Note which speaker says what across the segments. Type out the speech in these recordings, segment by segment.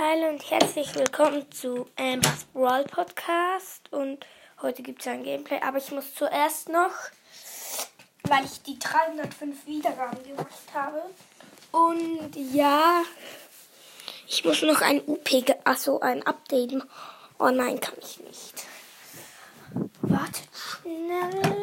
Speaker 1: Hallo und herzlich willkommen zu Ambers Brawl Podcast. Und heute gibt es ein Gameplay, aber ich muss zuerst noch, weil ich die 305 Wiedergaben gemacht habe. Und ja, ich muss noch ein UP, achso, ein Update. Oh nein, kann ich nicht. Wartet schnell.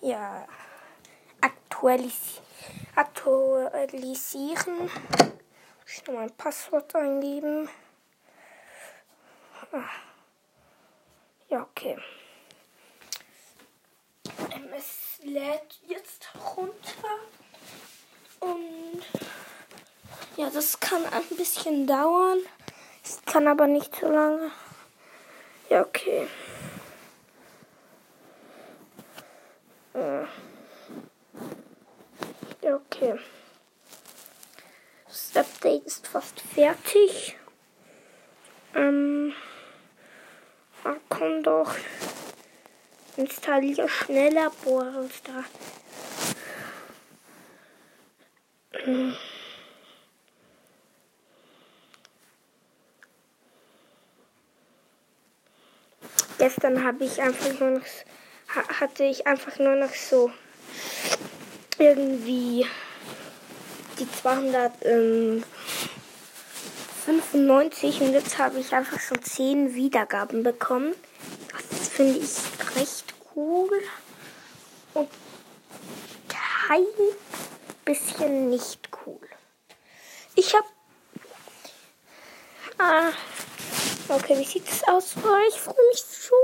Speaker 1: Ja, aktualis aktualisieren. Ich noch mein Passwort eingeben. Ah. Ja, okay. Es lädt jetzt runter. Und ja, das kann ein bisschen dauern. Es kann aber nicht so lange. Ja, okay. Äh. Ja, okay. Das Update ist fast fertig. Ähm. Ah, komm doch. Installiere schneller Bohrenstar. Hm. Gestern habe ich einfach nur noch hatte ich einfach nur noch so irgendwie die 295 und jetzt habe ich einfach so 10 Wiedergaben bekommen. Das finde ich recht cool und kein bisschen nicht cool. Ich habe ah, okay, wie sieht es aus für euch? Ich freue mich schon.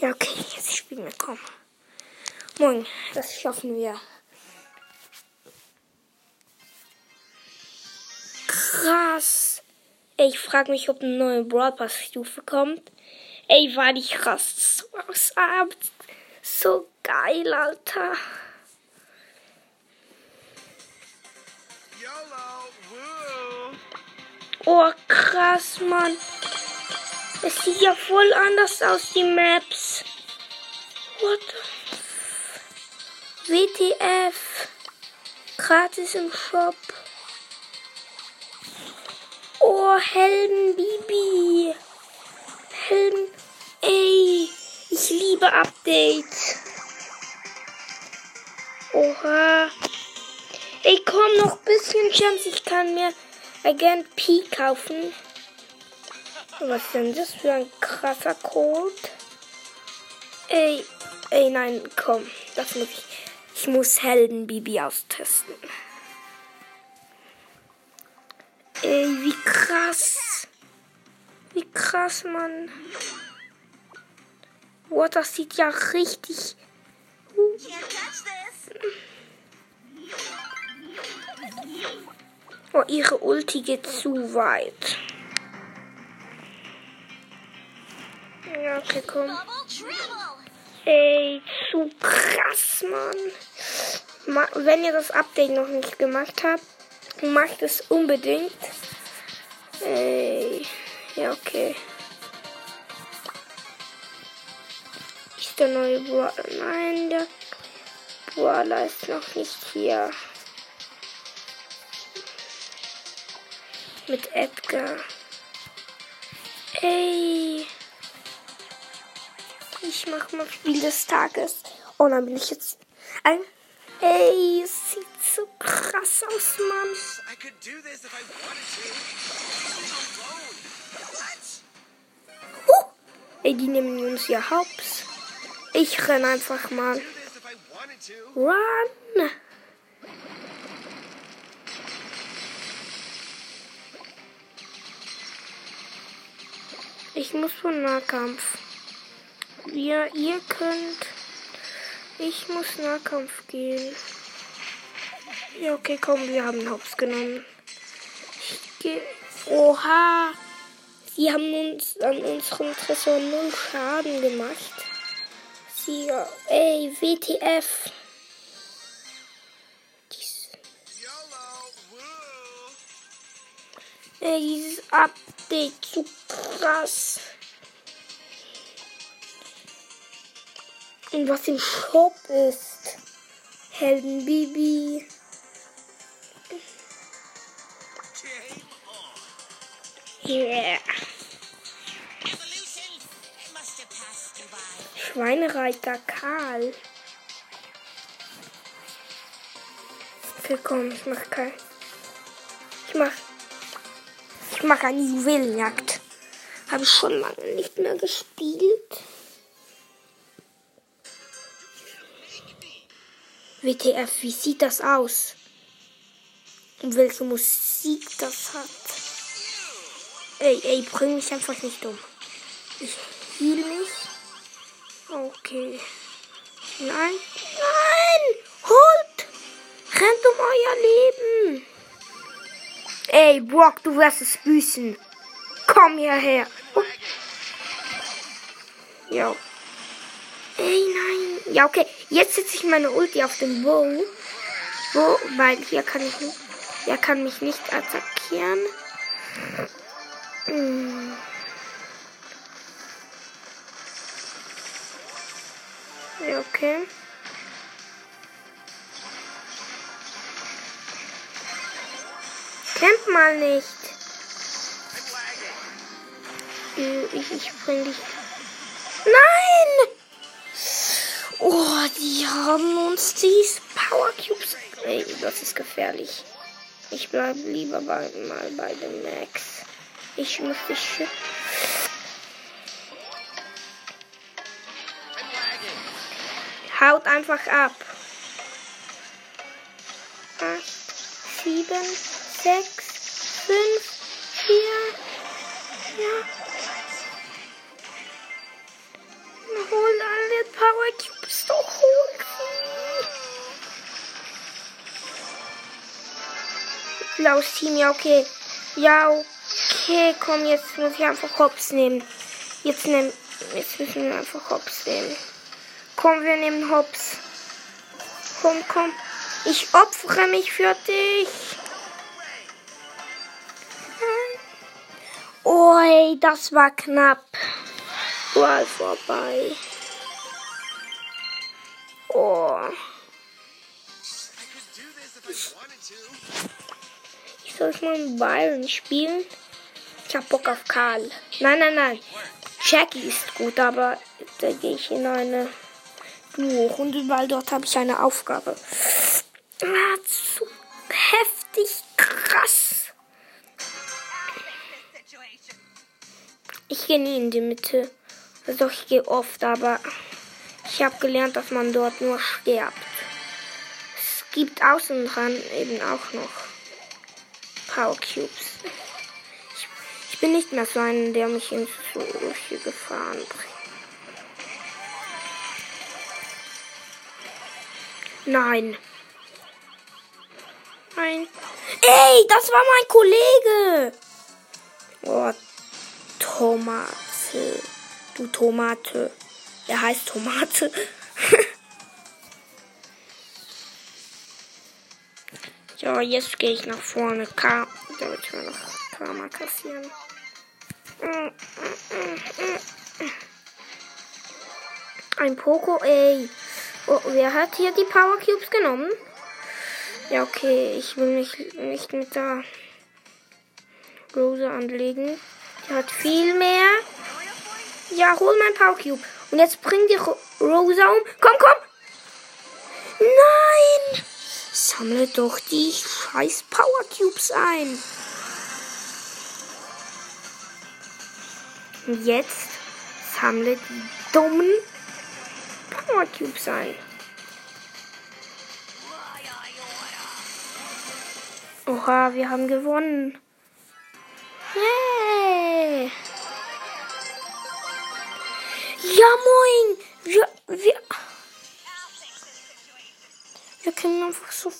Speaker 1: Ja, okay, jetzt spielen wir, komm. Moin, das schaffen wir. Krass. Ey, ich frage mich, ob eine neue Brawl Pass Stufe kommt. Ey, war die krass so. So geil, Alter. Oh, krass, Mann. Es sieht ja voll anders aus, die Maps. What the WTF. Gratis im Shop. Oh, Helden Bibi. Helden. Ey, ich liebe Updates. Oha. Ey, komm, noch ein bisschen Chance. Ich kann mir Agent P kaufen. Was ist denn das für ein krasser Code? Ey, ey, nein, komm. Das muss ich. Ich muss Helden Bibi austesten. Ey, wie krass. Wie krass, Mann. Boah, das sieht ja richtig. Oh, ihre Ulti geht zu weit. Ja, okay, komm. Ey, zu krass, Mann. wenn ihr das Update noch nicht gemacht habt, macht es unbedingt. Ey, ja, okay. Ist der neue Brawler? Nein, der Brawler ist noch nicht hier. Mit Edgar. Ey. Ich mach mal Spiel des Tages. Oh, dann bin ich jetzt ein. Ey, es sieht so krass aus, Mann. Uh, ey, die nehmen uns ja Haupts. Ich renn einfach mal. Run! Ich muss von Nahkampf. Ja, ihr könnt. Ich muss Nahkampf gehen. Ja, okay, komm, wir haben Hops genommen. Geh. Oha! Sie haben uns an unserem Tresor null Schaden gemacht. Sie. Ey, WTF. Dies. Ey, dieses Update zu krass. Und was im Shop ist. Helden Bibi. Schweinereiter Karl. Okay, komm, ich mach kein. Ich mach. Ich mach eine Juwelenjagd. Habe ich schon lange nicht mehr gespielt. WTF, wie sieht das aus? Und welche Musik das hat? Ey, ey, bring mich einfach nicht um. Ich heal mich. Okay. Nein. Nein! Holt! Rennt um euer Leben! Ey, Brock, du wirst es büßen. Komm hierher. Oh. Ja. Ey, nein. Ja, okay. Jetzt setze ich meine Ulti auf den Bow. Wo? Weil hier kann ich nicht. Er kann mich nicht attackieren. Ja, okay. Camp mal nicht. Ich, ich bring dich. Nein! Oh, die haben uns die Power Cubes. Ey, das ist gefährlich. Ich bleibe lieber bei, mal bei dem Max. Ich muss dich. Haut einfach ab. Acht, sieben, sechs, fünf, vier. Ja. Hol alle Power Cubes doch hoch. Blaues Team, ja okay. Ja, okay, komm, jetzt muss ich einfach Hops nehmen. Jetzt nehmen, jetzt müssen wir einfach Hops nehmen. Komm, wir nehmen Hops. Komm, komm. Ich opfere mich für dich. Ey, das war knapp. Mal vorbei. Oh. Ich soll mal mit Byron spielen? Ich hab Bock auf Karl. Nein, nein, nein. Jackie ist gut, aber da gehe ich in eine Duo-Runde, weil dort habe ich eine Aufgabe. Ah, zu heftig krass. Ich gehe nie in die Mitte. Also ich gehe oft, aber ich habe gelernt, dass man dort nur stirbt. Es gibt außen dran eben auch noch Power Cubes. Ich, bin nicht mehr so ein, der mich in solche Gefahren bringt. Nein. Nein. Ey, das war mein Kollege. Oh, Tomate. Du Tomate. Er heißt Tomate. ja, jetzt gehe ich nach vorne. K. Damit wir noch Karma kassieren. Ein Poco, ey. Oh, wer hat hier die Power Cubes genommen? Ja, okay. Ich will mich nicht mit der Rose anlegen. Die hat viel mehr. Ja, hol mein Power Cube. Und jetzt bring die Ro Rosa um. Komm, komm. Nein. Sammle doch die scheiß Power Cubes ein. Jetzt sammle die dummen Power Cubes ein. Oha, wir haben gewonnen. Hey! Ja, moin! Wir, wir, wir können einfach so.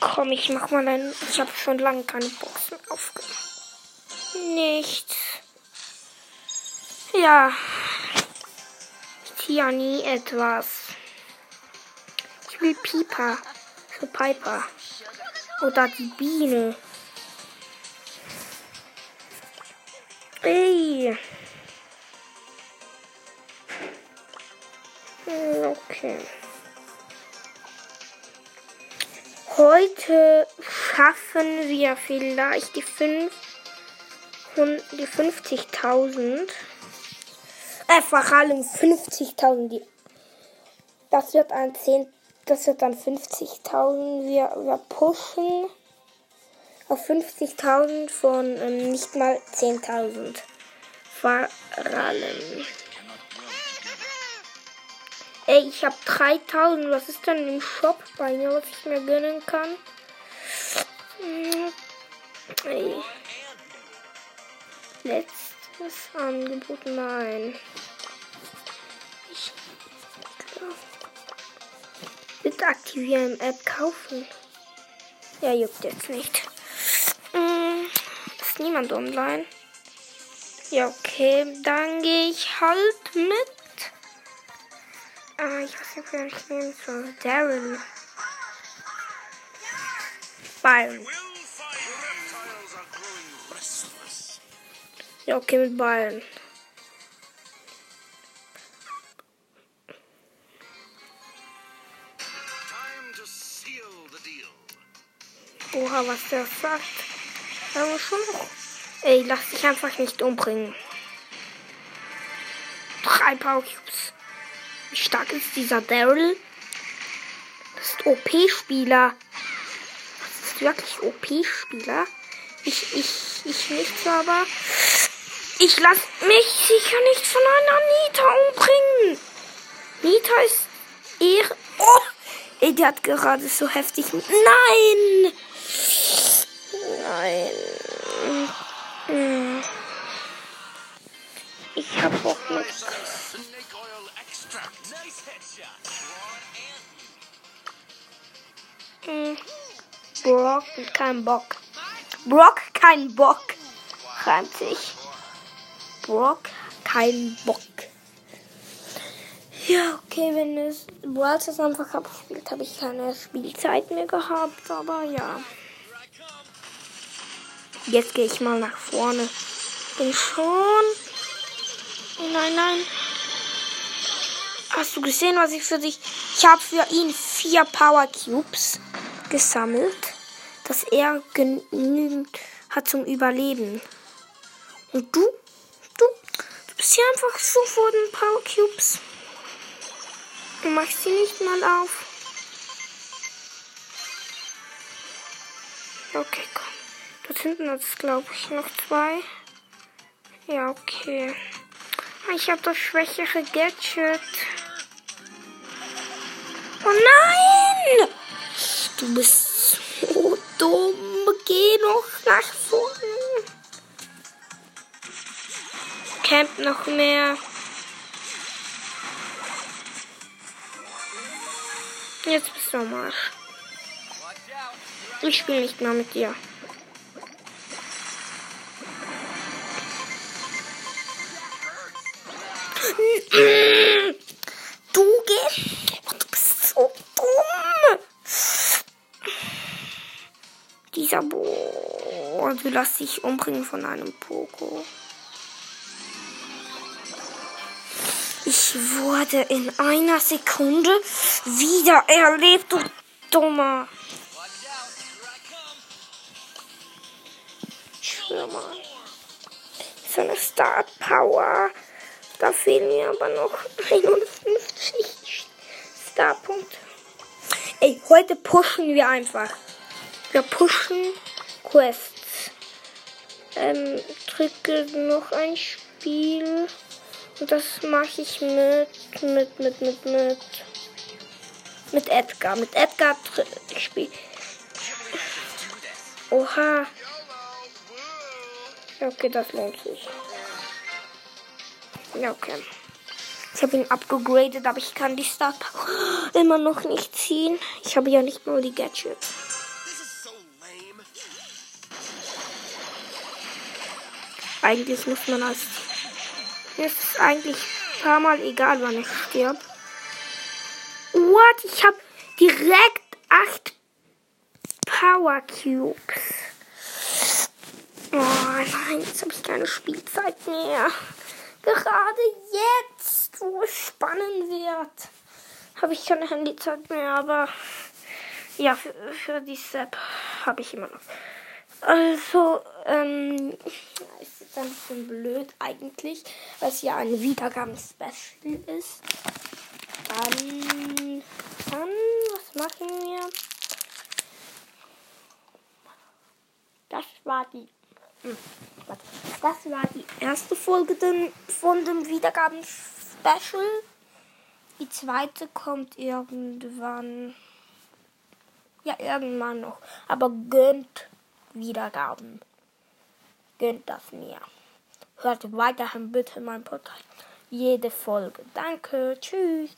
Speaker 1: Komm, ich mach mal ein. Ich habe schon lange keine Boxen aufgemacht. Nichts. Ja. Ich ziehe ja nie etwas. Ich will Pieper. Für Piper. Oder die Biene. Ey. Hm, okay. Heute schaffen wir vielleicht die 5 die 50.000. Äh, vor allem 50.000. Das wird ein 10. Das wird dann 50.000. Wir, wir pushen auf 50.000 von ähm, nicht mal 10.000. Vor. Ey, ich habe 3000. Was ist denn im Shop bei mir, was ich mir gönnen kann? Hm, ey. Letztes Angebot, nein. Ich Bitte aktivieren, App kaufen. Ja, juckt jetzt nicht. Hm, ist niemand online? Ja, okay. Dann gehe ich halt mit. Ah, ich weiß nicht, wer ich nehmen soll. Daryl. Byron. Ja, okay, mit Byron. Oha, was der sagt. Aber schon noch. Ey, lass dich einfach nicht umbringen. Drei Power Cubes. Wie stark ist dieser Daryl? Das ist OP-Spieler. Das ist wirklich OP-Spieler. Ich, ich, ich nicht so, aber ich lass mich sicher nicht von einer Nita umbringen. Nita ist eher. Oh! Ey, der hat gerade so heftig. Nein! Nein. Hm. Ich hab Bock mit. Brock, kein Bock. Brock, kein Bock. Reimt sich. Brock, kein Bock. Ja, okay, wenn es Brawl einfach abspielt, habe ich keine Spielzeit mehr gehabt, aber ja. Jetzt gehe ich mal nach vorne. Bin schon. Nein, nein. Hast du gesehen, was ich für dich. Ich habe für ihn vier Power Cubes gesammelt, dass er genügend hat zum Überleben. Und? Du? Du bist hier einfach so vor den Power Cubes. Du machst sie nicht mal auf. Okay, komm. Dort hinten hat es, glaube ich, noch zwei. Ja, okay. Ich habe das schwächere Gadget. Oh nein! Du bist so dumm. Geh noch nach vorne. Camp noch mehr. Jetzt bist du am Arsch. Ich spiele nicht mehr mit dir. Du gehst. Du bist so dumm. Dieser Bo. Du lässt dich umbringen von einem Poko. Wurde in einer Sekunde wieder erlebt, du Dummer. Ich schwör mal. So eine Star Power. Da fehlen mir aber noch 51 Starpunkte. Ey, heute pushen wir einfach. Wir pushen Quests. Ähm, drücke noch ein Spiel. Das mache ich mit, mit, mit, mit, mit, mit Edgar. Mit Edgar spiel. Oha. Okay, das lohnt sich. Ja, okay. Ich habe ihn abgegradet, aber ich kann die Star immer noch nicht ziehen. Ich habe ja nicht mal die Gadgets. Eigentlich muss man als. Mir ist es eigentlich ein paar Mal egal, wann ich stirb. What? Ich habe direkt 8 Power. Cubes. Oh nein, jetzt habe ich keine Spielzeit mehr. Gerade jetzt, wo es spannend wird, habe ich keine Handyzeit mehr, aber ja, für, für die App habe ich immer noch. Also, ähm, ist jetzt ein bisschen blöd eigentlich, weil es ja ein Wiedergaben-Special ist. Dann, dann, was machen wir? Das war die das war die erste Folge von dem Wiedergaben-Special. Die zweite kommt irgendwann. Ja, irgendwann noch. Aber gönnt Wiedergaben. Gönnt das mir. Hört weiterhin bitte mein Podcast. Jede Folge. Danke. Tschüss.